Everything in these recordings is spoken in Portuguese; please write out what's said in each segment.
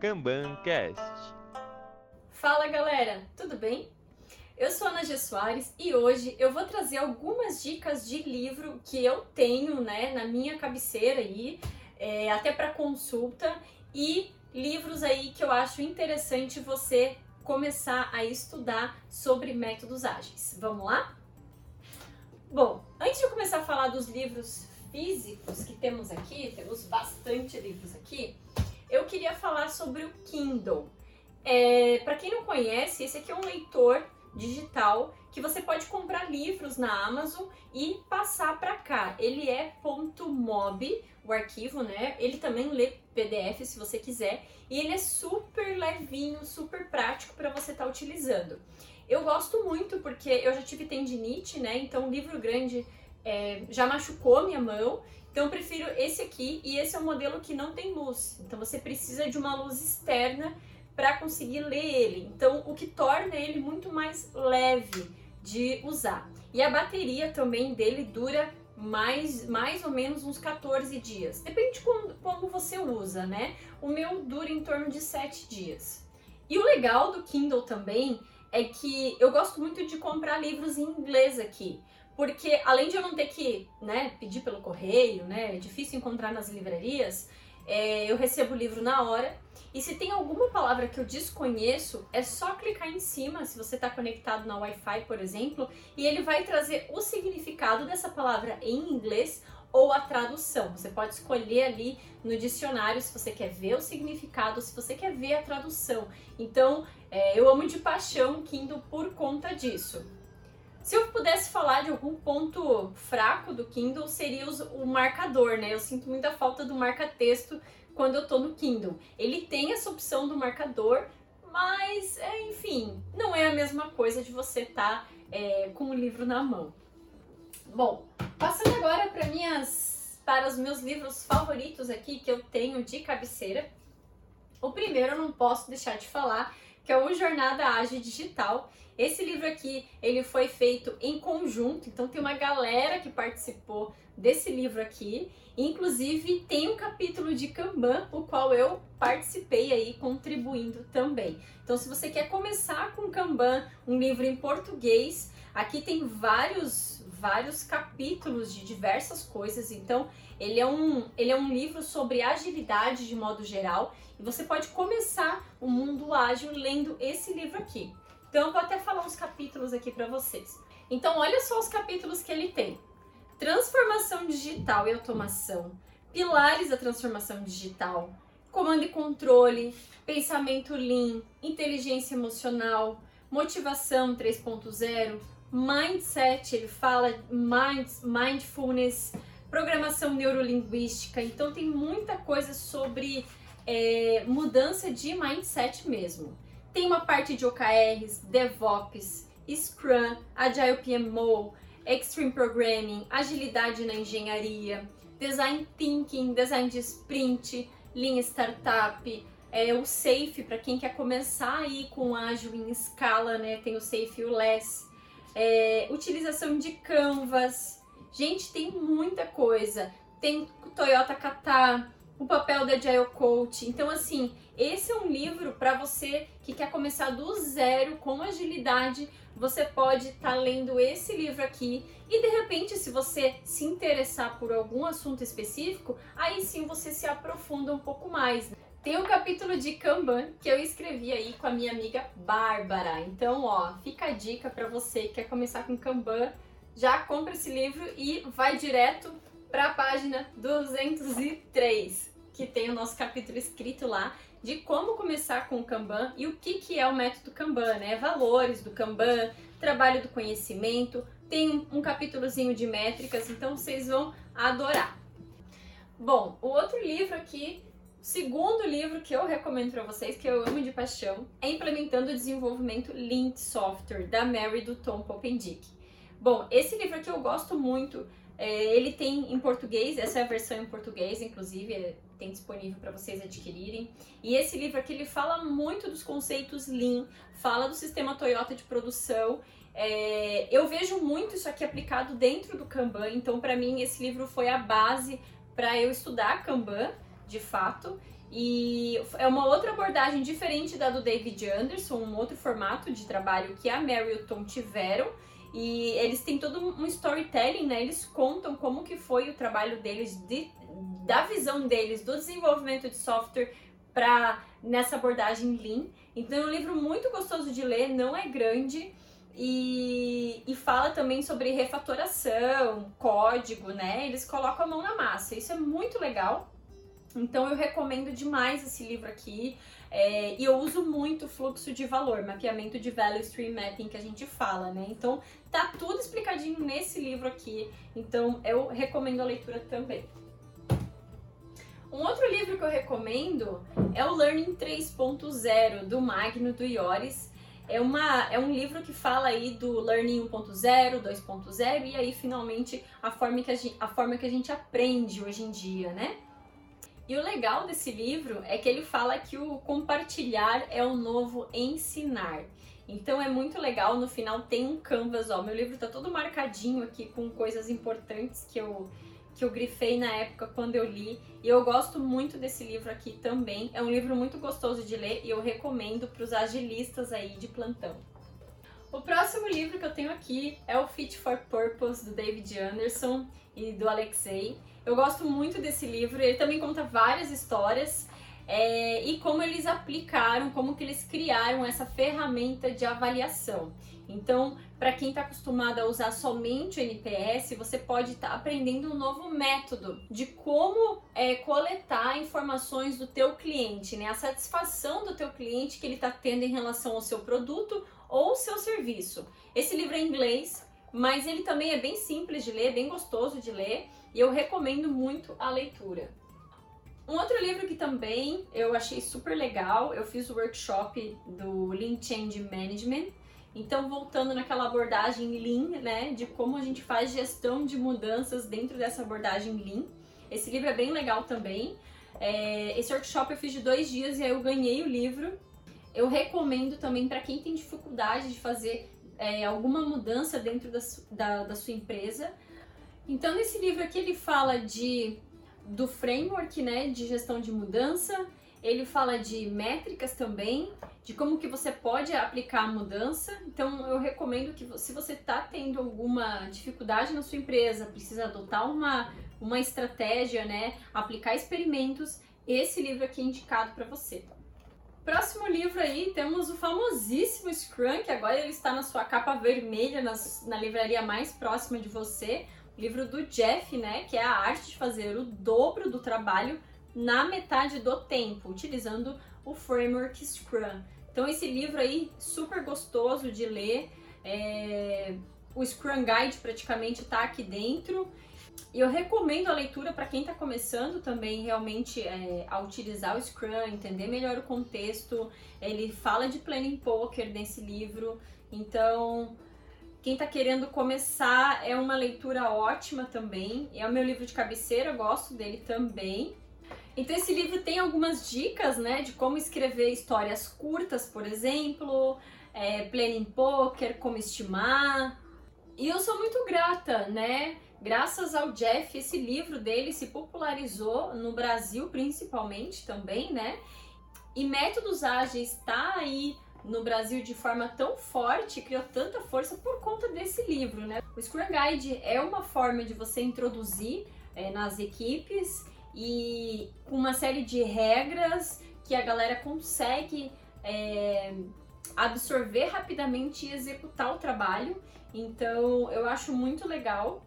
KanbanCast. Fala galera, tudo bem? Eu sou Ana G. Soares e hoje eu vou trazer algumas dicas de livro que eu tenho né, na minha cabeceira aí, é, até para consulta, e livros aí que eu acho interessante você começar a estudar sobre métodos ágeis. Vamos lá? Bom, antes de eu começar a falar dos livros físicos que temos aqui, temos bastante livros aqui, eu queria falar sobre o Kindle. É, Para quem não conhece, esse aqui é um leitor digital que você pode comprar livros na Amazon e passar para cá. Ele é .mob, o arquivo, né? Ele também lê PDF se você quiser e ele é super levinho, super prático para você estar tá utilizando. Eu gosto muito porque eu já tive tendinite, né? Então livro grande é, já machucou minha mão então eu prefiro esse aqui e esse é um modelo que não tem luz. Então você precisa de uma luz externa para conseguir ler ele. Então o que torna ele muito mais leve de usar. E a bateria também dele dura mais, mais ou menos uns 14 dias. Depende de como, como você usa, né? O meu dura em torno de 7 dias. E o legal do Kindle também é que eu gosto muito de comprar livros em inglês aqui porque além de eu não ter que né, pedir pelo correio, né, é difícil encontrar nas livrarias, é, eu recebo o livro na hora. E se tem alguma palavra que eu desconheço, é só clicar em cima, se você está conectado na Wi-Fi, por exemplo, e ele vai trazer o significado dessa palavra em inglês ou a tradução. Você pode escolher ali no dicionário se você quer ver o significado, se você quer ver a tradução. Então, é, eu amo de paixão Kindle por conta disso. Se eu pudesse falar de algum ponto fraco do Kindle, seria o marcador, né? Eu sinto muita falta do marca-texto quando eu tô no Kindle. Ele tem essa opção do marcador, mas, é, enfim, não é a mesma coisa de você estar tá, é, com o livro na mão. Bom, passando agora para minhas para os meus livros favoritos aqui que eu tenho de cabeceira. O primeiro eu não posso deixar de falar, que é o Jornada Ágil Digital. Esse livro aqui, ele foi feito em conjunto, então tem uma galera que participou desse livro aqui. Inclusive tem um capítulo de Kanban, o qual eu participei aí contribuindo também. Então se você quer começar com Kanban, um livro em português, aqui tem vários vários capítulos de diversas coisas. Então, ele é um, ele é um livro sobre agilidade de modo geral e você pode começar o mundo ágil lendo esse livro aqui. Então eu vou até falar uns capítulos aqui para vocês. Então olha só os capítulos que ele tem. Transformação digital e automação, pilares da transformação digital, comando e controle, pensamento lean, inteligência emocional, motivação 3.0, mindset, ele fala mind, mindfulness, programação neurolinguística. Então tem muita coisa sobre é, mudança de mindset mesmo. Tem uma parte de OKRs, DevOps, Scrum, Agile PMO, Extreme Programming, agilidade na engenharia, Design Thinking, design de sprint, linha startup, é, o Safe para quem quer começar aí com ágil em escala, né? Tem o Safe e o Less. É, utilização de Canvas. Gente, tem muita coisa. Tem Toyota Kata, o papel da Agile Coach. Então, assim, esse é um livro para você que quer começar do zero com agilidade. Você pode estar tá lendo esse livro aqui e de repente, se você se interessar por algum assunto específico, aí sim você se aprofunda um pouco mais. Tem um capítulo de Kanban que eu escrevi aí com a minha amiga Bárbara. Então, ó, fica a dica para você que quer começar com Kanban, já compra esse livro e vai direto para a página 203 que tem o nosso capítulo escrito lá de como começar com o Kanban e o que, que é o método Kanban, né? Valores do Kanban, trabalho do conhecimento, tem um capítulozinho de métricas, então vocês vão adorar. Bom, o outro livro aqui, o segundo livro que eu recomendo para vocês, que eu amo de paixão, é Implementando o Desenvolvimento Lean Software, da Mary do Tom Popendick. Bom, esse livro aqui eu gosto muito, é, ele tem em português, essa é a versão em português, inclusive, é, tem disponível para vocês adquirirem. E esse livro aqui ele fala muito dos conceitos Lean, fala do sistema Toyota de produção. É, eu vejo muito isso aqui aplicado dentro do Kanban, então para mim esse livro foi a base para eu estudar Kanban de fato. E é uma outra abordagem diferente da do David Anderson, um outro formato de trabalho que a Mary e o Tom tiveram. E eles têm todo um storytelling, né? Eles contam como que foi o trabalho deles, de, da visão deles, do desenvolvimento de software para nessa abordagem Lean. Então é um livro muito gostoso de ler, não é grande e, e fala também sobre refatoração, código, né? Eles colocam a mão na massa. Isso é muito legal. Então eu recomendo demais esse livro aqui. É, e eu uso muito fluxo de valor, mapeamento de value stream mapping que a gente fala, né? Então tá tudo explicadinho nesse livro aqui. Então eu recomendo a leitura também. Um outro livro que eu recomendo é o Learning 3.0 do Magno do Ioris. É, uma, é um livro que fala aí do Learning 1.0, 2.0 e aí finalmente a forma, que a, gente, a forma que a gente aprende hoje em dia, né? E o legal desse livro é que ele fala que o compartilhar é o novo ensinar. Então é muito legal, no final tem um canvas, ó, meu livro tá todo marcadinho aqui com coisas importantes que eu que eu grifei na época quando eu li, e eu gosto muito desse livro aqui também. É um livro muito gostoso de ler e eu recomendo para os agilistas aí de plantão. O próximo livro que eu tenho aqui é o Fit for Purpose do David Anderson e do Alexei. Eu gosto muito desse livro, ele também conta várias histórias é, e como eles aplicaram, como que eles criaram essa ferramenta de avaliação. Então, para quem está acostumado a usar somente o NPS, você pode estar tá aprendendo um novo método de como é, coletar informações do teu cliente, né? A satisfação do teu cliente que ele está tendo em relação ao seu produto ou seu serviço. Esse livro é em inglês, mas ele também é bem simples de ler, bem gostoso de ler, e eu recomendo muito a leitura. Um outro livro que também eu achei super legal, eu fiz o workshop do Lean Change Management, então, voltando naquela abordagem Lean, né, de como a gente faz gestão de mudanças dentro dessa abordagem Lean. Esse livro é bem legal também. É, esse workshop eu fiz de dois dias e aí eu ganhei o livro. Eu recomendo também para quem tem dificuldade de fazer é, alguma mudança dentro da, da, da sua empresa. Então, nesse livro aqui ele fala de do framework, né, de gestão de mudança, ele fala de métricas também, de como que você pode aplicar a mudança. Então eu recomendo que se você está tendo alguma dificuldade na sua empresa, precisa adotar uma, uma estratégia, né, aplicar experimentos, esse livro aqui é indicado para você. Próximo livro aí temos o famosíssimo Scrum, que agora ele está na sua capa vermelha nas, na livraria mais próxima de você. Livro do Jeff, né, que é a arte de fazer o dobro do trabalho na metade do tempo, utilizando o framework Scrum. Então esse livro aí super gostoso de ler. É... O Scrum Guide praticamente está aqui dentro. E eu recomendo a leitura para quem está começando também realmente é, a utilizar o Scrum, entender melhor o contexto. Ele fala de planning poker nesse livro, então quem está querendo começar é uma leitura ótima também. É o meu livro de cabeceira, eu gosto dele também. Então esse livro tem algumas dicas, né, de como escrever histórias curtas, por exemplo, é, planning poker, como estimar. E eu sou muito grata, né? Graças ao Jeff, esse livro dele se popularizou no Brasil principalmente também, né? E métodos ágeis está aí no Brasil de forma tão forte, criou tanta força por conta desse livro, né? O Scrum Guide é uma forma de você introduzir é, nas equipes e com uma série de regras que a galera consegue é, absorver rapidamente e executar o trabalho. Então eu acho muito legal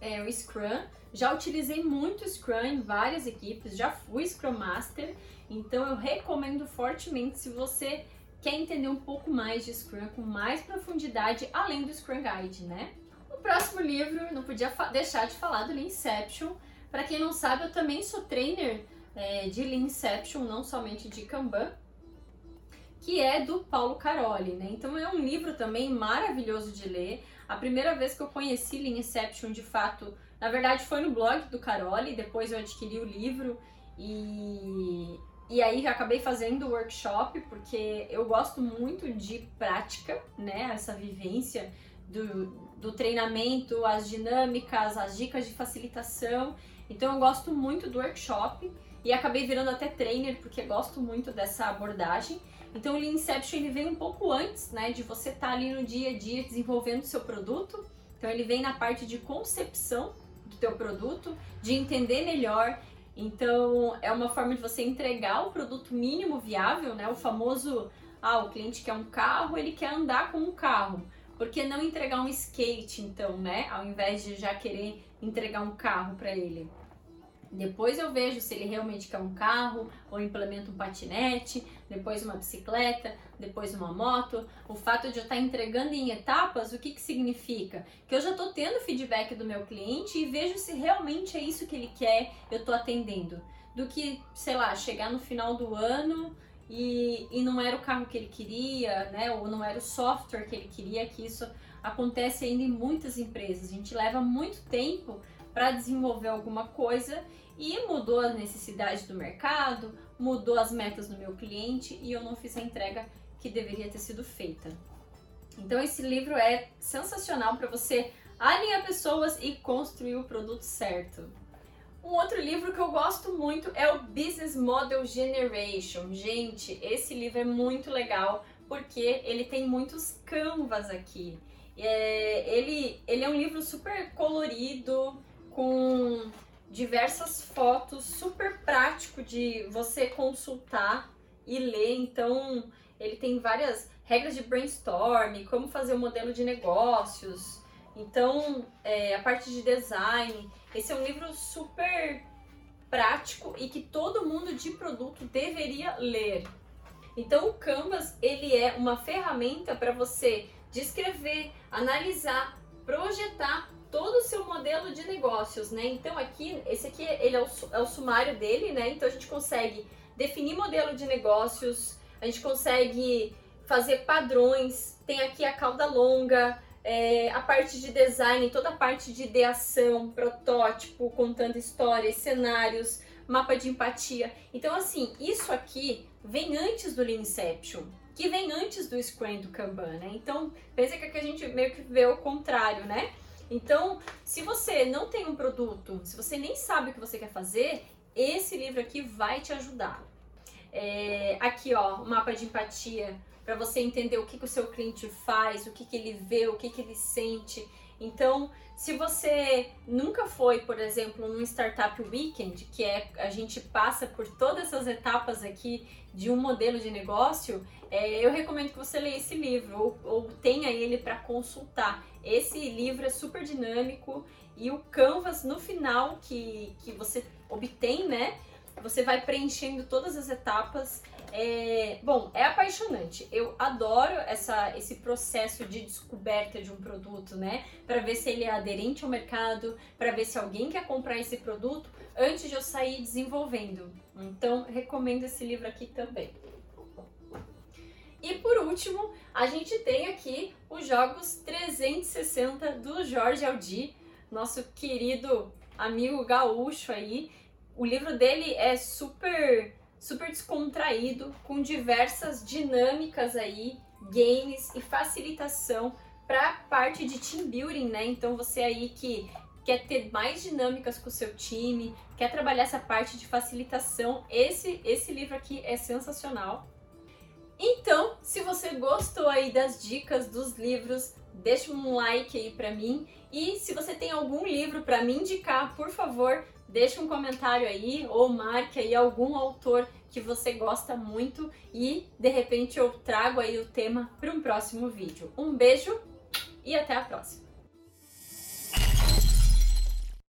é, o Scrum. Já utilizei muito Scrum em várias equipes, já fui Scrum Master, então eu recomendo fortemente se você quer entender um pouco mais de Scrum com mais profundidade, além do Scrum Guide, né? O próximo livro, não podia deixar de falar do Inception para quem não sabe, eu também sou trainer é, de Leanception, não somente de Kanban, que é do Paulo Caroli, né? Então é um livro também maravilhoso de ler. A primeira vez que eu conheci Leanception, de fato, na verdade foi no blog do Caroli, depois eu adquiri o livro e e aí acabei fazendo o workshop porque eu gosto muito de prática, né? Essa vivência do, do treinamento, as dinâmicas, as dicas de facilitação. Então eu gosto muito do workshop e acabei virando até trainer porque gosto muito dessa abordagem. Então o Lean Inception ele vem um pouco antes, né, de você estar tá ali no dia a dia desenvolvendo o seu produto. Então ele vem na parte de concepção do teu produto, de entender melhor. Então é uma forma de você entregar o produto mínimo viável, né, o famoso ah, o cliente quer um carro, ele quer andar com um carro. Por que não entregar um skate então, né, ao invés de já querer entregar um carro para ele? Depois eu vejo se ele realmente quer um carro ou implementa um patinete, depois uma bicicleta, depois uma moto. O fato de eu estar entregando em etapas, o que, que significa? Que eu já estou tendo feedback do meu cliente e vejo se realmente é isso que ele quer, eu estou atendendo. Do que, sei lá, chegar no final do ano e, e não era o carro que ele queria, né? Ou não era o software que ele queria, que isso acontece ainda em muitas empresas. A gente leva muito tempo para desenvolver alguma coisa e mudou a necessidade do mercado, mudou as metas do meu cliente e eu não fiz a entrega que deveria ter sido feita. Então esse livro é sensacional para você alinhar pessoas e construir o produto certo. Um outro livro que eu gosto muito é o Business Model Generation. Gente, esse livro é muito legal porque ele tem muitos canvas aqui. É, ele, ele é um livro super colorido, com diversas fotos, super prático de você consultar e ler. Então, ele tem várias regras de brainstorm, como fazer o um modelo de negócios. Então, é, a parte de design. Esse é um livro super prático e que todo mundo de produto deveria ler. Então, o Canvas ele é uma ferramenta para você descrever, analisar, projetar todo o seu modelo de negócios, né? Então aqui, esse aqui ele é o, é o sumário dele, né? Então a gente consegue definir modelo de negócios, a gente consegue fazer padrões, tem aqui a cauda longa, é, a parte de design, toda a parte de ideação, protótipo, contando histórias, cenários, mapa de empatia. Então, assim, isso aqui vem antes do Lean Inception, que vem antes do Scrum do Kanban, né? Então, pensa que aqui a gente meio que vê o contrário, né? Então, se você não tem um produto, se você nem sabe o que você quer fazer, esse livro aqui vai te ajudar. É, aqui, ó, o mapa de empatia, para você entender o que, que o seu cliente faz, o que, que ele vê, o que, que ele sente. Então, se você nunca foi, por exemplo, num Startup Weekend, que é a gente passa por todas essas etapas aqui de um modelo de negócio, é, eu recomendo que você leia esse livro ou, ou tenha ele para consultar. Esse livro é super dinâmico e o Canvas no final que, que você obtém, né? Você vai preenchendo todas as etapas. É, bom, é apaixonante. Eu adoro essa, esse processo de descoberta de um produto, né? Para ver se ele é aderente ao mercado, para ver se alguém quer comprar esse produto antes de eu sair desenvolvendo. Então, recomendo esse livro aqui também. E por último, a gente tem aqui os jogos 360 do Jorge Aldi, nosso querido amigo gaúcho aí. O livro dele é super super descontraído, com diversas dinâmicas aí, games e facilitação para parte de team building, né? Então você aí que quer ter mais dinâmicas com o seu time, quer trabalhar essa parte de facilitação, esse esse livro aqui é sensacional. Então, se você gostou aí das dicas dos livros, deixa um like aí para mim. E se você tem algum livro para me indicar, por favor, deixa um comentário aí ou marque aí algum autor que você gosta muito e de repente eu trago aí o tema para um próximo vídeo. Um beijo e até a próxima!